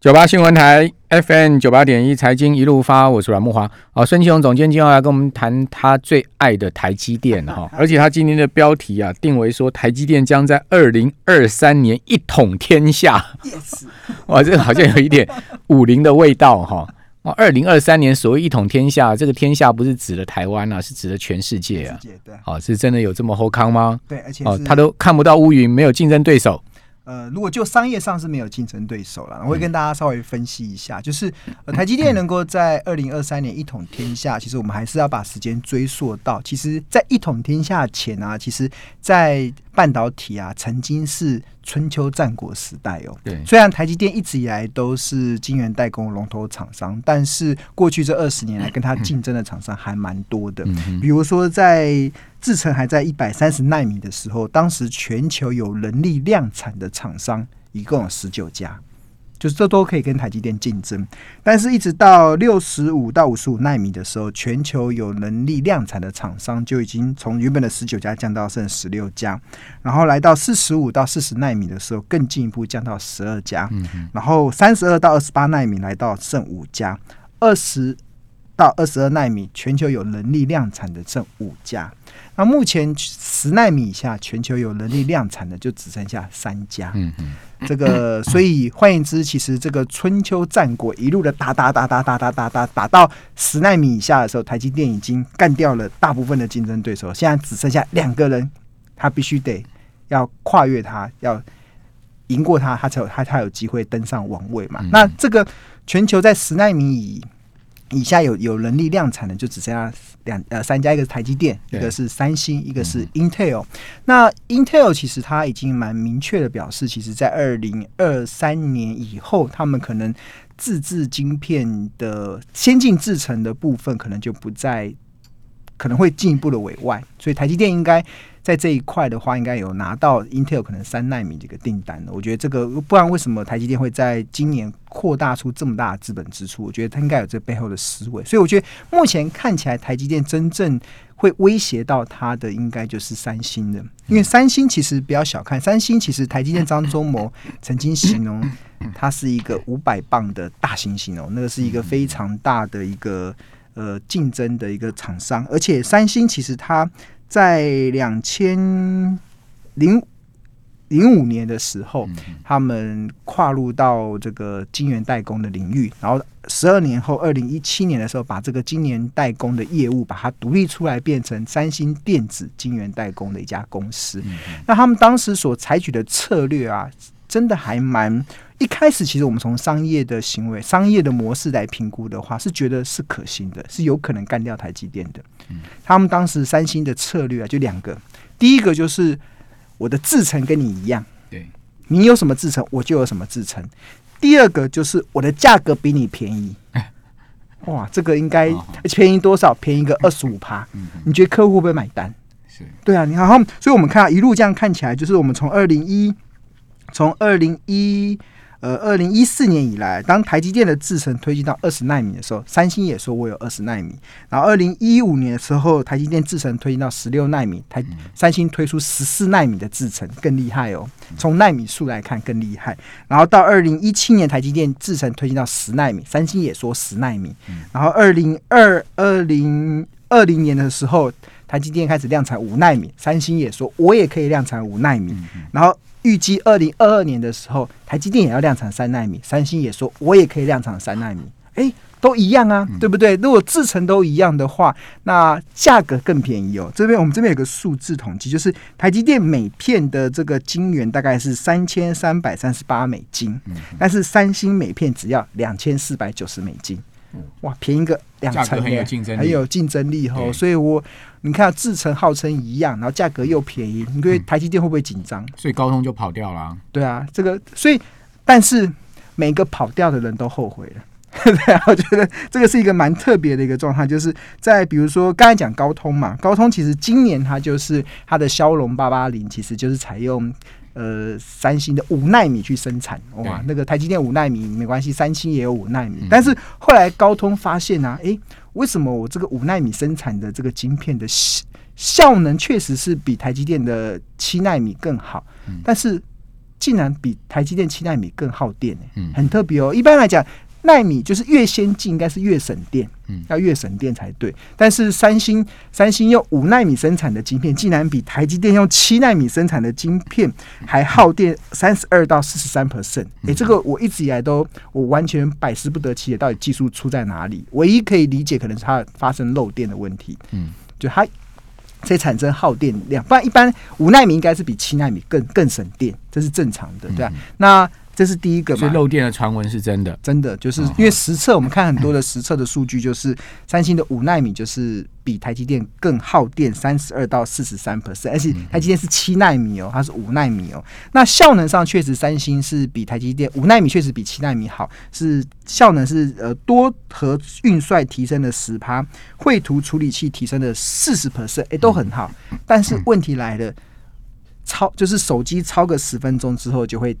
九八新闻台 FM 九八点一财经一路发，我是阮木华。好，孙庆荣总监今天要来跟我们谈他最爱的台积电哈，而且他今天的标题啊定为说台积电将在二零二三年一统天下。哇，这个好像有一点武林的味道哈。哇，二零二三年所谓一统天下，这个天下不是指的台湾啊，是指的全世界啊。对，好，是真的有这么厚康吗？对，而且哦，他都看不到乌云，没有竞争对手。呃，如果就商业上是没有竞争对手了，我会跟大家稍微分析一下，就是呃，台积电能够在二零二三年一统天下，其实我们还是要把时间追溯到，其实，在一统天下前啊，其实，在半导体啊，曾经是春秋战国时代哦。对，虽然台积电一直以来都是晶圆代工龙头厂商，但是过去这二十年来，跟它竞争的厂商还蛮多的，比如说在。制程还在一百三十纳米的时候，当时全球有能力量产的厂商一共有十九家，就是这都可以跟台积电竞争。但是，一直到六十五到五十五纳米的时候，全球有能力量产的厂商就已经从原本的十九家降到剩十六家。然后来到四十五到四十纳米的时候，更进一步降到十二家。然后三十二到二十八纳米来到剩五家，二十到二十二纳米全球有能力量产的剩五家。那目前十纳米以下，全球有能力量产的就只剩下三家。嗯嗯，这个所以换言之，其实这个春秋战国一路的打打打打打打打打打到十纳米以下的时候，台积电已经干掉了大部分的竞争对手，现在只剩下两个人，他必须得要跨越他，要赢过他，他才有他才有机会登上王位嘛。那这个全球在十纳米以以下有有能力量产的就只剩下两呃三家，一个是台积电，一个是三星，一个是 Intel。那 Intel 其实它已经蛮明确的表示，其实在二零二三年以后，他们可能自制晶片的先进制程的部分，可能就不再可能会进一步的委外，所以台积电应该。在这一块的话，应该有拿到 Intel 可能三纳米这个订单的。我觉得这个不然为什么台积电会在今年扩大出这么大的资本支出？我觉得它应该有这背后的思维。所以我觉得目前看起来，台积电真正会威胁到它的，应该就是三星的。因为三星其实不要小看三星，其实台积电张忠谋曾经形容它是一个五百磅的大猩猩哦，那个是一个非常大的一个呃竞争的一个厂商。而且三星其实它。在两千零零五年的时候，他们跨入到这个晶圆代工的领域，然后十二年后，二零一七年的时候，把这个晶圆代工的业务把它独立出来，变成三星电子晶圆代工的一家公司。那他们当时所采取的策略啊，真的还蛮。一开始，其实我们从商业的行为、商业的模式来评估的话，是觉得是可行的，是有可能干掉台积电的。他们当时三星的策略啊，就两个：第一个就是我的制程跟你一样，对，你有什么制程，我就有什么制程；第二个就是我的价格比你便宜。哇，这个应该便宜多少？便宜个 二十五趴。你觉得客户会不会买单？是，对啊。然后，所以我们看一路这样看起来，就是我们从二零一，从二零一。呃，二零一四年以来，当台积电的制程推进到二十纳米的时候，三星也说我有二十纳米。然后二零一五年的时候，台积电制程推进到十六纳米，台三星推出十四纳米的制程，更厉害哦。从纳米数来看更厉害。然后到二零一七年，台积电制程推进到十纳米，三星也说十纳米。然后二零二二零二零年的时候，台积电开始量产五纳米，三星也说我也可以量产五纳米。然后预计二零二二年的时候，台积电也要量产三纳米，三星也说我也可以量产三纳米，哎，都一样啊，对不对？如果制成都一样的话，那价格更便宜哦。这边我们这边有个数字统计，就是台积电每片的这个晶圆大概是三千三百三十八美金，但是三星每片只要两千四百九十美金。哇，便宜个两成，很有竞争力，很有竞争力哈。所以，我你看，制成号称一样，然后价格又便宜，你觉得台积电会不会紧张？所以高通就跑掉了。对啊，这个，所以，但是每个跑掉的人都后悔了。对啊，我觉得这个是一个蛮特别的一个状态，就是在比如说刚才讲高通嘛，高通其实今年它就是它的骁龙八八零，其实就是采用。呃，三星的五纳米去生产，哇，那个台积电五纳米没关系，三星也有五纳米，但是后来高通发现呢，哎，为什么我这个五纳米生产的这个晶片的效能确实是比台积电的七纳米更好，但是竟然比台积电七纳米更耗电呢，很特别哦。一般来讲。纳米就是越先进，应该是越省电，嗯，要越省电才对。但是三星三星用五纳米生产的晶片，竟然比台积电用七纳米生产的晶片还耗电三十二到四十三 percent。哎，这个我一直以来都我完全百思不得其解，到底技术出在哪里？唯一可以理解，可能是它发生漏电的问题。嗯，就它以产生耗电量，不然一般五纳米应该是比七纳米更更省电，这是正常的，对吧？那这是第一个嘛？所以漏电的传闻是真的，真的就是因为实测，我们看很多的实测的数据，就是三星的五纳米就是比台积电更耗电三十二到四十三 percent，而且台积电是七纳米哦，它是五纳米哦。那效能上确实三星是比台积电五纳米确实比七纳米好，是效能是呃多核运算提升了十趴，绘图处理器提升了四十 percent，哎都很好。但是问题来了，超就是手机超个十分钟之后就会。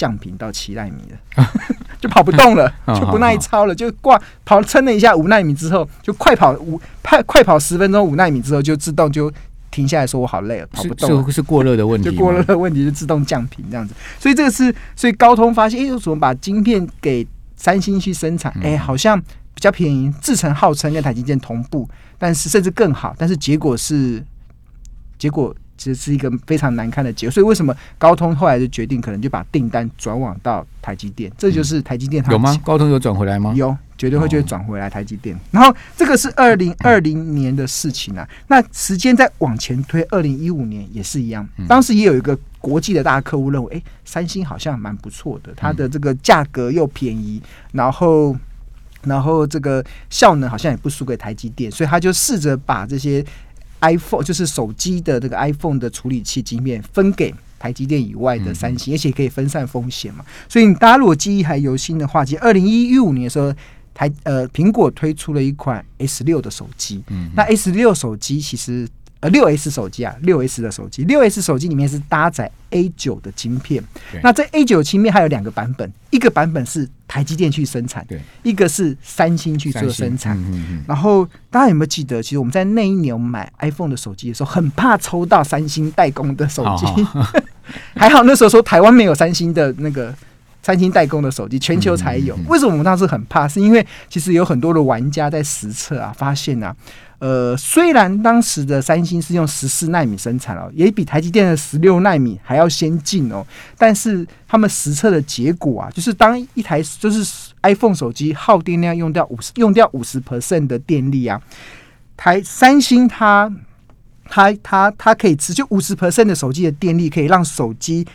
降频到七纳米了，就跑不动了，就不耐操了，就挂跑撑了一下五纳米之后，就快跑五快快跑十分钟五纳米之后，就自动就停下来说：“我好累了，跑不动。”是是过热的问题，就过热的问题就自动降频这样子。所以这个是，所以高通发现，哎，怎么把晶片给三星去生产？哎，好像比较便宜，制成号称跟台积电同步，但是甚至更好，但是结果是结果。其实是一个非常难看的结果，所以为什么高通后来就决定可能就把订单转往到台积电？这就是台积电有吗？高通有转回来吗？有，绝对会就会转回来台积电。然后这个是二零二零年的事情啊，那时间再往前推，二零一五年也是一样。当时也有一个国际的大客户认为，哎，三星好像蛮不错的，它的这个价格又便宜，然后然后这个效能好像也不输给台积电，所以他就试着把这些。iPhone 就是手机的这个 iPhone 的处理器晶片分给台积电以外的三星，而且可以分散风险嘛。所以大家如果记忆还犹新的话，其实二零一五年的时候，台呃苹果推出了一款 S 六的手机。嗯，那 S 六手机其实。呃，六 S 手机啊，六 S 的手机，六 S 手机里面是搭载 A 九的晶片。那这 A 九芯片还有两个版本，一个版本是台积电去生产，对，一个是三星去做生产。嗯嗯。然后大家有没有记得，其实我们在那一年买 iPhone 的手机的时候，很怕抽到三星代工的手机。还好那时候说台湾没有三星的那个三星代工的手机，全球才有。为什么我们当时很怕？是因为其实有很多的玩家在实测啊，发现啊。呃，虽然当时的三星是用十四纳米生产哦，也比台积电的十六纳米还要先进哦，但是他们实测的结果啊，就是当一台就是 iPhone 手机耗电量用掉五十用掉五十 percent 的电力啊，台三星它它它它可以持续五十 percent 的手机的电力，可以让手机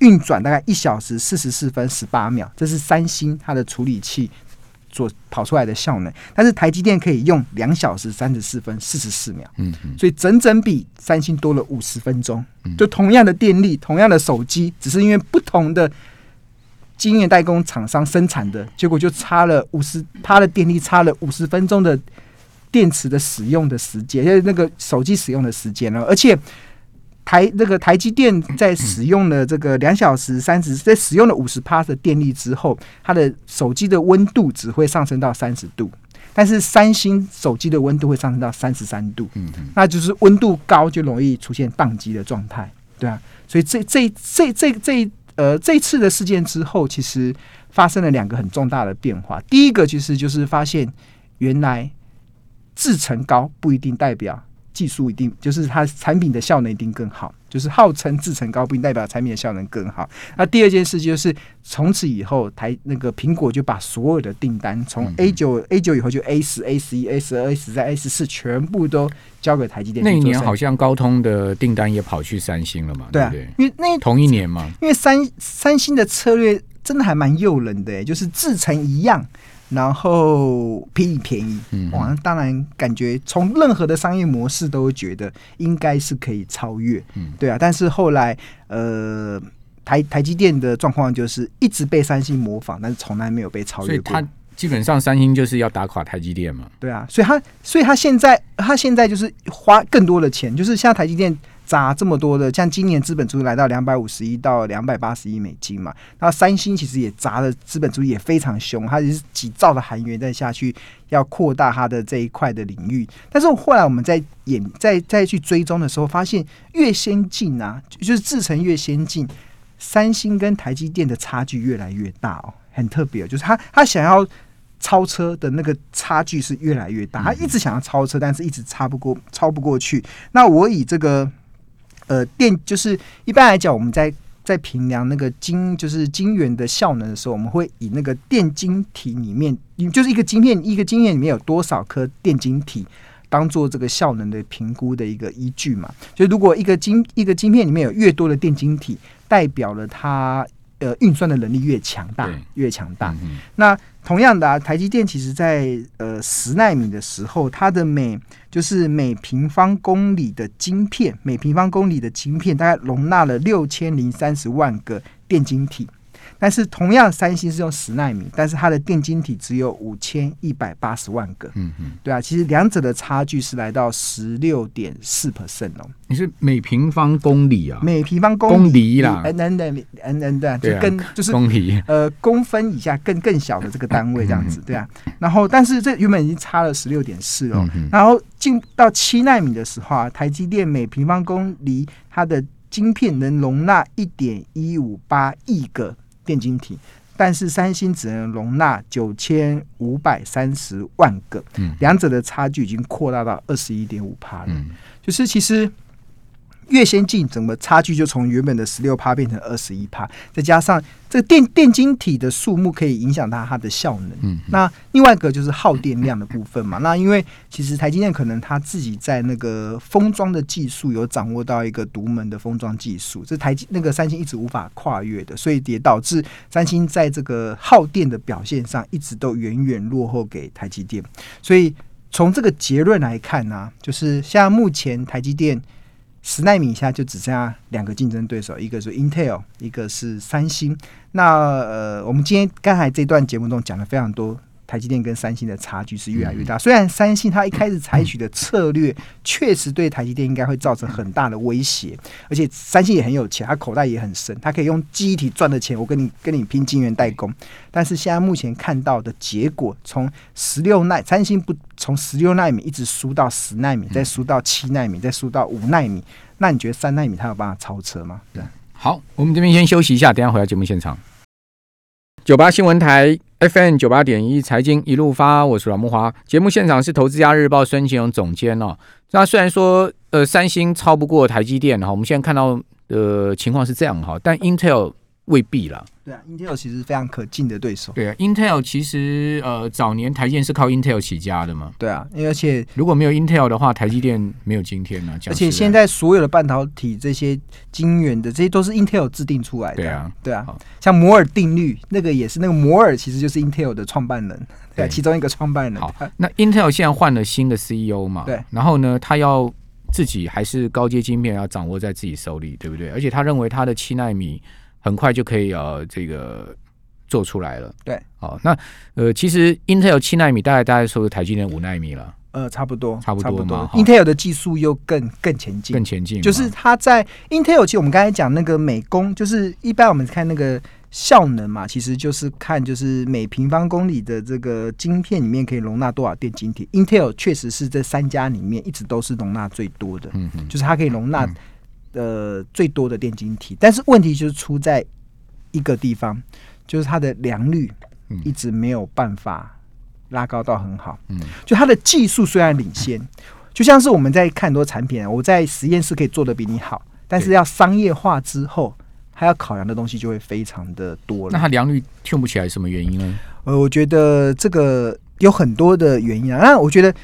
运转大概一小时四十四分十八秒，这是三星它的处理器。做跑出来的效能，但是台积电可以用两小时三十四分四十四秒，嗯，所以整整比三星多了五十分钟。就同样的电力，同样的手机，只是因为不同的经验代工厂商生产的结果，就差了五十，它的电力差了五十分钟的电池的使用的时间，就是那个手机使用的时间了，而且。台那个台积电在使用了这个两小时三十，在使用了五十帕的电力之后，它的手机的温度只会上升到三十度，但是三星手机的温度会上升到三十三度，嗯嗯，那就是温度高就容易出现宕机的状态，对啊，所以这这这这这呃这次的事件之后，其实发生了两个很重大的变化。第一个其实就是发现原来制程高不一定代表。技术一定就是它产品的效能一定更好，就是号称制成高，不代表产品的效能更好。那第二件事就是从此以后，台那个苹果就把所有的订单从 A 九 A 九以后就 A 十 A 十一 A 十二 A 十三 A 十四全部都交给台积电。那一年好像高通的订单也跑去三星了嘛？对啊，因为那同一年嘛，因为三三星的策略真的还蛮诱人的，就是制成一样。然后便宜便宜，哇！当然感觉从任何的商业模式都会觉得应该是可以超越，嗯，对啊。但是后来，呃，台台积电的状况就是一直被三星模仿，但是从来没有被超越过。所以，他基本上三星就是要打垮台积电嘛？对啊，所以他所以他现在他现在就是花更多的钱，就是像台积电。砸这么多的，像今年资本出入来到两百五十亿到两百八十亿美金嘛，那三星其实也砸的资本出入也非常凶，它是几兆的韩元在下去，要扩大它的这一块的领域。但是后来我们在演再再去追踪的时候，发现越先进啊，就是制成越先进，三星跟台积电的差距越来越大哦，很特别，就是他他想要超车的那个差距是越来越大，他一直想要超车，但是一直超不过，超不过去。那我以这个呃电，就是一般来讲，我们在在评量那个晶，就是晶圆的效能的时候，我们会以那个电晶体里面，就是一个晶片，一个晶片里面有多少颗电晶体。当做这个效能的评估的一个依据嘛，就如果一个晶一个晶片里面有越多的电晶体，代表了它呃运算的能力越强大，越强大。那同样的啊，台积电其实在呃十纳米的时候，它的每就是每平方公里的晶片，每平方公里的晶片大概容纳了六千零三十万个电晶体。但是同样，三星是用十纳米，但是它的电晶体只有五千一百八十万个。嗯嗯，对啊，其实两者的差距是来到十六点四 percent 哦。你是每平方公里啊？每平方公里啦，n n 的 n n 的，就跟就是公里呃公分以下更更小的这个单位这样子，对啊。然后，但是这原本已经差了十六点四哦。然后进到七纳米的时候啊，台积电每平方公里它的晶片能容纳一点一五八亿个。电晶体，但是三星只能容纳九千五百三十万个，两者的差距已经扩大到二十一点五帕了。就是其实。越先进，整个差距就从原本的十六帕变成二十一帕，再加上这个电电晶体的数目可以影响到它的效能。嗯，那另外一个就是耗电量的部分嘛。那因为其实台积电可能它自己在那个封装的技术有掌握到一个独门的封装技术，这台积那个三星一直无法跨越的，所以也导致三星在这个耗电的表现上一直都远远落后给台积电。所以从这个结论来看呢，就是像目前台积电。十纳米以下就只剩下两个竞争对手，一个是 Intel，一个是三星。那呃，我们今天刚才这段节目中讲的非常多。台积电跟三星的差距是越来越大。虽然三星它一开始采取的策略确实对台积电应该会造成很大的威胁，而且三星也很有钱，它口袋也很深，它可以用记忆体赚的钱，我跟你跟你拼晶圆代工。但是现在目前看到的结果，从十六纳三星不从十六纳米一直输到十纳米，再输到七纳米，再输到五纳米，那你觉得三纳米它有办法超车吗？对，好，我们这边先休息一下，等下回到节目现场。九八新闻台。FM 九八点一财经一路发，我是阮木华。节目现场是投资家日报孙启荣总监哦。那虽然说呃三星超不过台积电哈，我们现在看到的情况是这样哈，但 Intel 未必啦。对啊，Intel 其实非常可敬的对手。对啊，Intel 其实呃早年台积电是靠 Intel 起家的嘛。对啊，而且如果没有 Intel 的话，台积电没有今天呢。而且现在所有的半导体这些晶圆的这些都是 Intel 制定出来的。对啊，对啊，像摩尔定律那个也是那个摩尔其实就是 Intel 的创办人，对，其中一个创办人。好，那 Intel 现在换了新的 CEO 嘛？对，然后呢，他要自己还是高阶晶片要掌握在自己手里，对不对？而且他认为他的七纳米很快就可以呃这个。做出来了，对，好，那呃，其实 Intel 七纳米大概大概说台积电五纳米了，呃，差不多，差不多嘛。Intel 的技术又更更前进，更前进，就是它在 Intel，其实我们刚才讲那个美工，就是一般我们看那个效能嘛，其实就是看就是每平方公里的这个晶片里面可以容纳多少电晶体。Intel 确实是这三家里面一直都是容纳最多的，嗯嗯，就是它可以容纳呃最多的电晶体，但是问题就是出在一个地方。就是它的良率一直没有办法拉高到很好，嗯，就它的技术虽然领先，就像是我们在看很多产品，我在实验室可以做的比你好，但是要商业化之后，它要考量的东西就会非常的多了。那它良率跳不起来，什么原因呢？呃，我觉得这个有很多的原因啊。那我觉得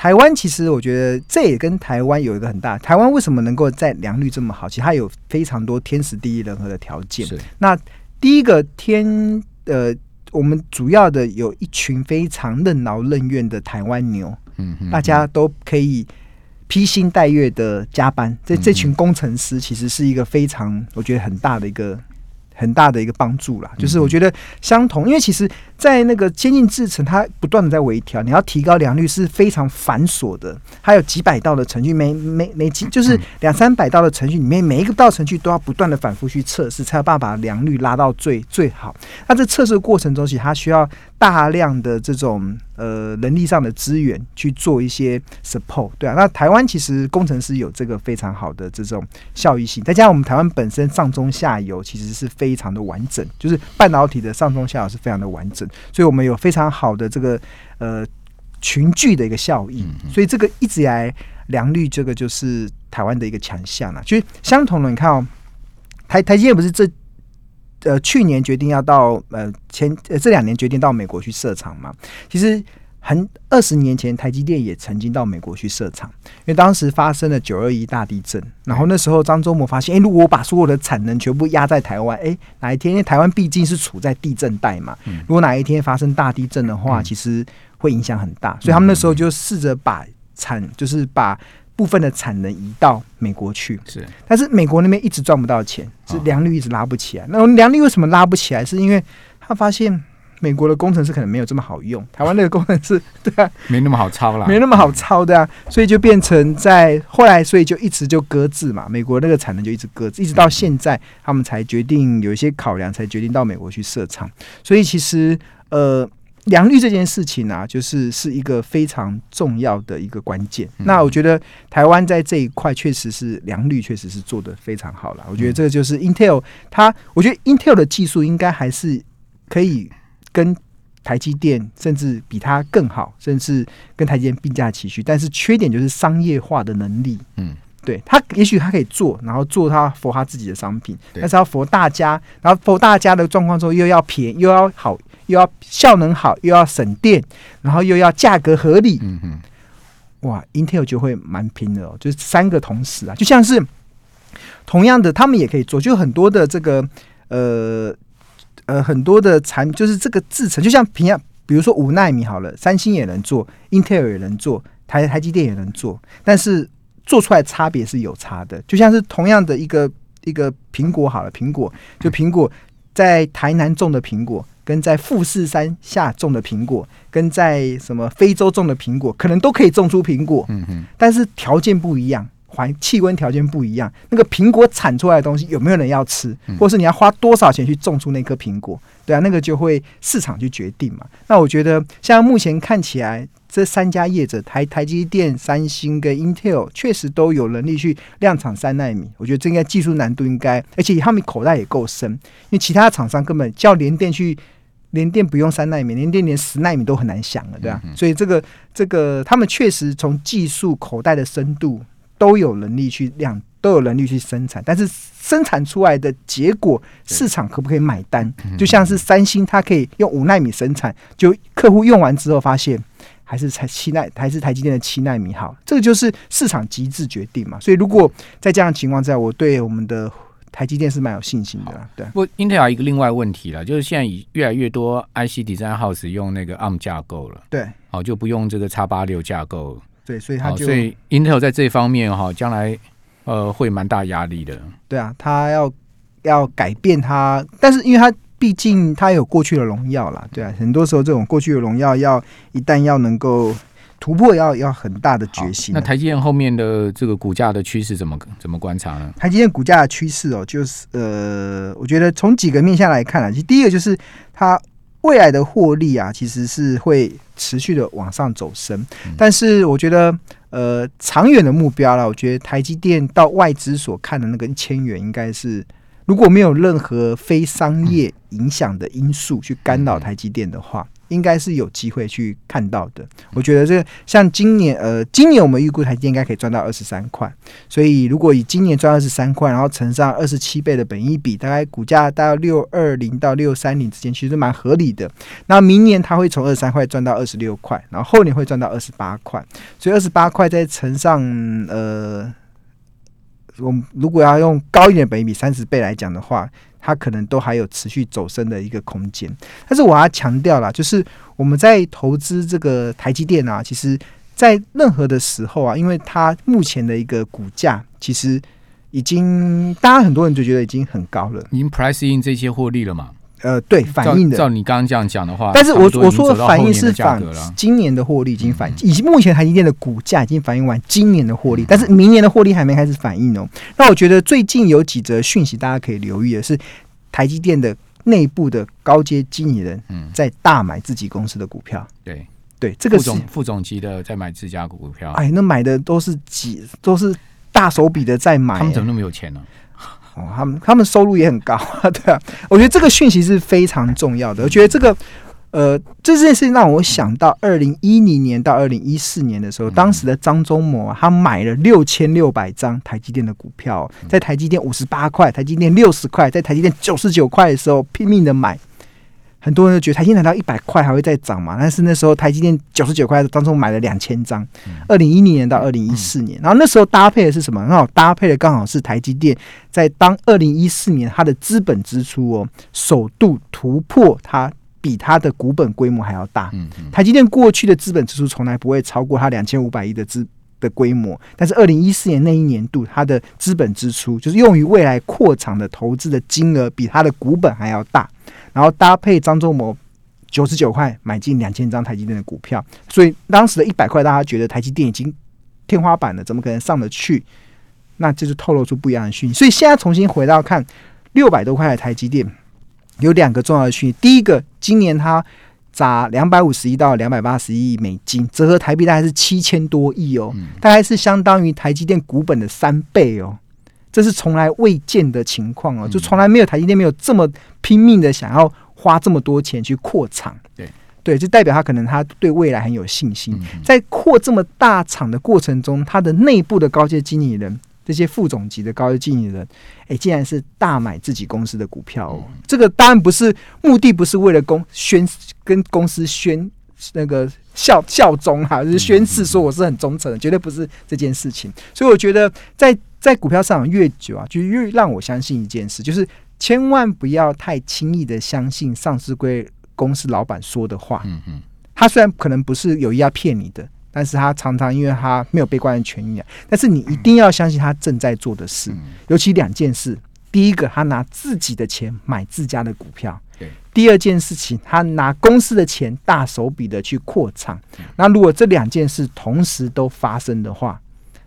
台湾其实，我觉得这也跟台湾有一个很大，台湾为什么能够在良率这么好？其实它有非常多天时地利人和的条件。是那。第一个天，呃，我们主要的有一群非常任劳任怨的台湾牛，嗯，大家都可以披星戴月的加班。这这群工程师其实是一个非常，我觉得很大的一个。很大的一个帮助啦，就是我觉得相同，因为其实，在那个先进制程，它不断的在微调，你要提高良率是非常繁琐的，还有几百道的程序，每每每几就是两三百道的程序里面，每一个道程序都要不断的反复去测试，才有办法把良率拉到最最好。那这测试过程中，其实它需要大量的这种呃人力上的资源去做一些 support，对啊，那台湾其实工程师有这个非常好的这种效益性，再加上我们台湾本身上中下游其实是非常的完整，就是半导体的上中下游是非常的完整，所以我们有非常好的这个呃群聚的一个效益，所以这个一直以来良率这个就是台湾的一个强项啊。其实相同的，你看哦，台台积电不是这。呃，去年决定要到呃前呃这两年决定到美国去设厂嘛？其实很二十年前，台积电也曾经到美国去设厂，因为当时发生了九二一大地震，然后那时候张忠谋发现，哎，如果我把所有的产能全部压在台湾，哎，哪一天因为台湾毕竟是处在地震带嘛，如果哪一天发生大地震的话，其实会影响很大，所以他们那时候就试着把产就是把。部分的产能移到美国去，是，但是美国那边一直赚不到钱，是良率一直拉不起来。那良率为什么拉不起来？是因为他发现美国的工程师可能没有这么好用，台湾那个工程师 对啊，没那么好抄了，没那么好抄的啊，所以就变成在后来，所以就一直就搁置嘛。美国那个产能就一直搁置，一直到现在，他们才决定有一些考量，才决定到美国去设厂。所以其实呃。良率这件事情啊，就是是一个非常重要的一个关键。那我觉得台湾在这一块确实是良率，确实是做的非常好了。我觉得这个就是 Intel，它我觉得 Intel 的技术应该还是可以跟台积电甚至比它更好，甚至跟台积电并驾齐驱。但是缺点就是商业化的能力。嗯，对，它也许它可以做，然后做它佛它自己的商品，但是要佛大家，然后佛大家的状况之后又要便宜又要好。又要效能好，又要省电，然后又要价格合理。嗯哼，哇，Intel 就会蛮拼的哦，就是三个同时啊，就像是同样的，他们也可以做，就很多的这个呃呃很多的产，就是这个制成，就像平样，比如说五纳米好了，三星也能做，Intel 也能做，台台积电也能做，但是做出来差别是有差的，就像是同样的一个一个苹果好了，苹果就苹果在台南种的苹果。跟在富士山下种的苹果，跟在什么非洲种的苹果，可能都可以种出苹果。嗯哼，但是条件不一样，环气温条件不一样，那个苹果产出来的东西有没有人要吃，或是你要花多少钱去种出那颗苹果？对啊，那个就会市场去决定嘛。那我觉得，像目前看起来。这三家业者，台台积电、三星跟 Intel，确实都有能力去量产三纳米。我觉得这应该技术难度应该，而且他们口袋也够深，因为其他厂商根本叫联电去，联电不用三纳米，联电连十纳米都很难想了，对吧？所以这个这个，他们确实从技术口袋的深度都有能力去量，都有能力去生产，但是生产出来的结果，市场可不可以买单？就像是三星，它可以用五纳米生产，就客户用完之后发现。还是才七纳，还是台积电的七纳米好，这个就是市场机制决定嘛。所以如果在这样的情况下，我对我们的台积电是蛮有信心的。对，不，Intel 一个另外问题了，就是现在以越来越多 IC Design House 用那个 ARM 架构了，对，好就不用这个叉八六架构，对，所以他就所以 Intel 在这方面哈，将来呃会蛮大压力的。对啊，他要要改变他，但是因为他。毕竟他有过去的荣耀啦，对啊，很多时候这种过去的荣耀要一旦要能够突破，要要很大的决心。那台积电后面的这个股价的趋势怎么怎么观察呢？台积电股价的趋势哦，就是呃，我觉得从几个面向来看啊，其实第一个就是它未来的获利啊，其实是会持续的往上走升。但是我觉得呃，长远的目标啦，我觉得台积电到外资所看的那个一千元，应该是。如果没有任何非商业影响的因素去干扰台积电的话，应该是有机会去看到的。我觉得这像今年，呃，今年我们预估台积电应该可以赚到二十三块。所以如果以今年赚二十三块，然后乘上二十七倍的本益比，大概股价大概六二零到六三零之间，其实蛮合理的。那明年它会从二十三块赚到二十六块，然后后年会赚到二十八块。所以二十八块再乘上，呃。我如果要用高一点本益比三十倍来讲的话，它可能都还有持续走升的一个空间。但是我要强调了，就是我们在投资这个台积电啊，其实在任何的时候啊，因为它目前的一个股价其实已经，大家很多人就觉得已经很高了，已经 price in 这些获利了嘛。呃，对，反映的。照你刚刚这样讲的话，但是我我说的反映是反今年的获利已经反，以及目前台积电的股价已经反映完今年的获利，但是明年的获利还没开始反映哦。那我觉得最近有几则讯息大家可以留意的是，台积电的内部的高阶经理人在大买自己公司的股票。对对，这个副总副总级的在买自家股票。哎，那买的都是几都是大手笔的在买。他们怎么那么有钱呢？哦，他们他们收入也很高啊，对啊。我觉得这个讯息是非常重要的。我觉得这个。呃，这件事情让我想到二零一零年到二零一四年的时候，当时的张忠谋他买了六千六百张台积电的股票，在台积电五十八块、台积电六十块、在台积电九十九块的时候拼命的买，很多人都觉得台积电到一百块还会再涨嘛？但是那时候台积电九十九块当中买了两千张，二零一零年到二零一四年，然后那时候搭配的是什么？很好搭配的刚好是台积电在当二零一四年它的资本支出哦，首度突破它。比它的股本规模还要大。嗯嗯，台积电过去的资本支出从来不会超过它两千五百亿的资的规模，但是二零一四年那一年度，它的资本支出就是用于未来扩厂的投资的金额比它的股本还要大。然后搭配张忠谋九十九块买进两千张台积电的股票，所以当时的一百块，大家觉得台积电已经天花板了，怎么可能上得去？那这就透露出不一样的讯息。所以现在重新回到看六百多块的台积电。有两个重要的讯息，第一个，今年它砸两百五十亿到两百八十亿美金，折合台币大概是七千多亿哦，大概是相当于台积电股本的三倍哦，这是从来未见的情况哦，就从来没有台积电没有这么拼命的想要花这么多钱去扩厂，对对，就代表他可能他对未来很有信心，在扩这么大厂的过程中，他的内部的高阶经理人。这些副总级的高级经理人，哎，竟然是大买自己公司的股票哦！这个当然不是目的，不是为了公宣跟公司宣那个效效忠哈，就是宣誓说我是很忠诚的，绝对不是这件事情。所以我觉得，在在股票市场越久啊，就越让我相信一件事，就是千万不要太轻易的相信上市归公司老板说的话。嗯嗯，他虽然可能不是有意要骗你的。但是他常常因为他没有被关的权益啊，但是你一定要相信他正在做的事，尤其两件事：第一个，他拿自己的钱买自家的股票；第二件事情，他拿公司的钱大手笔的去扩厂。那如果这两件事同时都发生的话，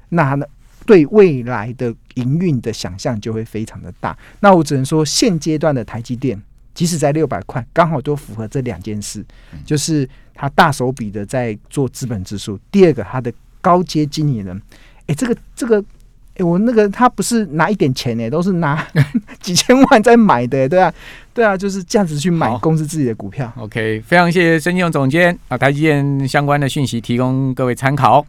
那呢对未来的营运的想象就会非常的大。那我只能说，现阶段的台积电。即使在六百块，刚好都符合这两件事，就是他大手笔的在做资本支出。第二个，他的高阶经理人，哎，这个这个，哎，我那个他不是拿一点钱哎，都是拿 几千万在买的，对啊，对啊，就是这样子去买公司自己的股票。OK，非常谢谢申金勇总监啊，台积电相关的讯息提供各位参考。